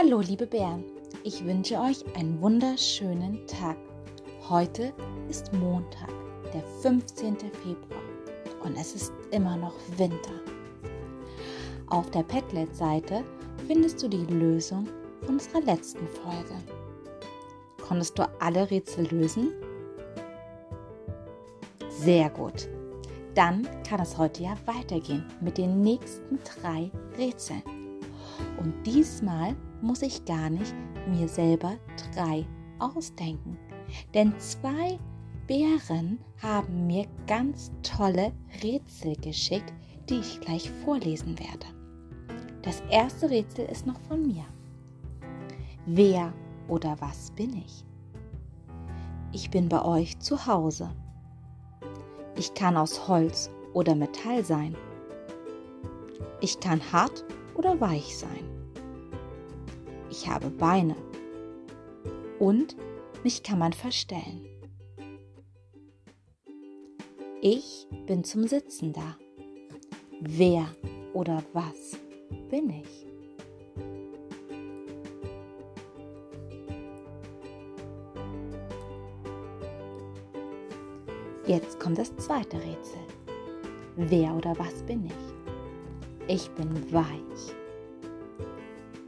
Hallo liebe Bären, ich wünsche euch einen wunderschönen Tag. Heute ist Montag, der 15. Februar und es ist immer noch Winter. Auf der Padlet-Seite findest du die Lösung unserer letzten Folge. Konntest du alle Rätsel lösen? Sehr gut. Dann kann es heute ja weitergehen mit den nächsten drei Rätseln. Und diesmal muss ich gar nicht mir selber drei ausdenken. Denn zwei Bären haben mir ganz tolle Rätsel geschickt, die ich gleich vorlesen werde. Das erste Rätsel ist noch von mir. Wer oder was bin ich? Ich bin bei euch zu Hause. Ich kann aus Holz oder Metall sein. Ich kann hart oder weich sein. Ich habe Beine. Und mich kann man verstellen. Ich bin zum Sitzen da. Wer oder was bin ich? Jetzt kommt das zweite Rätsel. Wer oder was bin ich? Ich bin weich.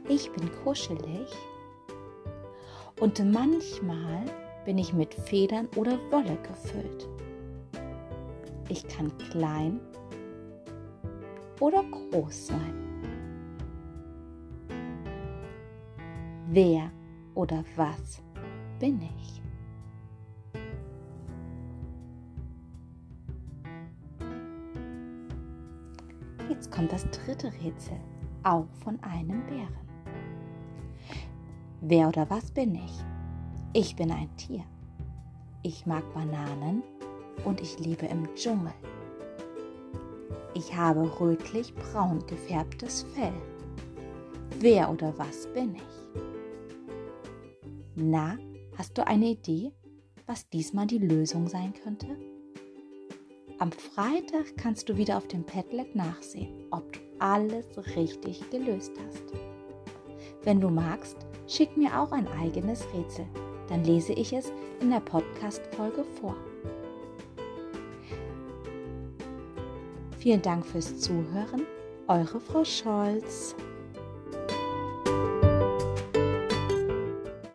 Ich bin kuschelig. Und manchmal bin ich mit Federn oder Wolle gefüllt. Ich kann klein oder groß sein. Wer oder was bin ich? Jetzt kommt das dritte Rätsel, auch von einem Bären. Wer oder was bin ich? Ich bin ein Tier. Ich mag Bananen und ich lebe im Dschungel. Ich habe rötlich-braun gefärbtes Fell. Wer oder was bin ich? Na, hast du eine Idee, was diesmal die Lösung sein könnte? Am Freitag kannst du wieder auf dem Padlet nachsehen, ob du alles richtig gelöst hast. Wenn du magst, schick mir auch ein eigenes Rätsel, dann lese ich es in der Podcast-Folge vor. Vielen Dank fürs Zuhören, eure Frau Scholz.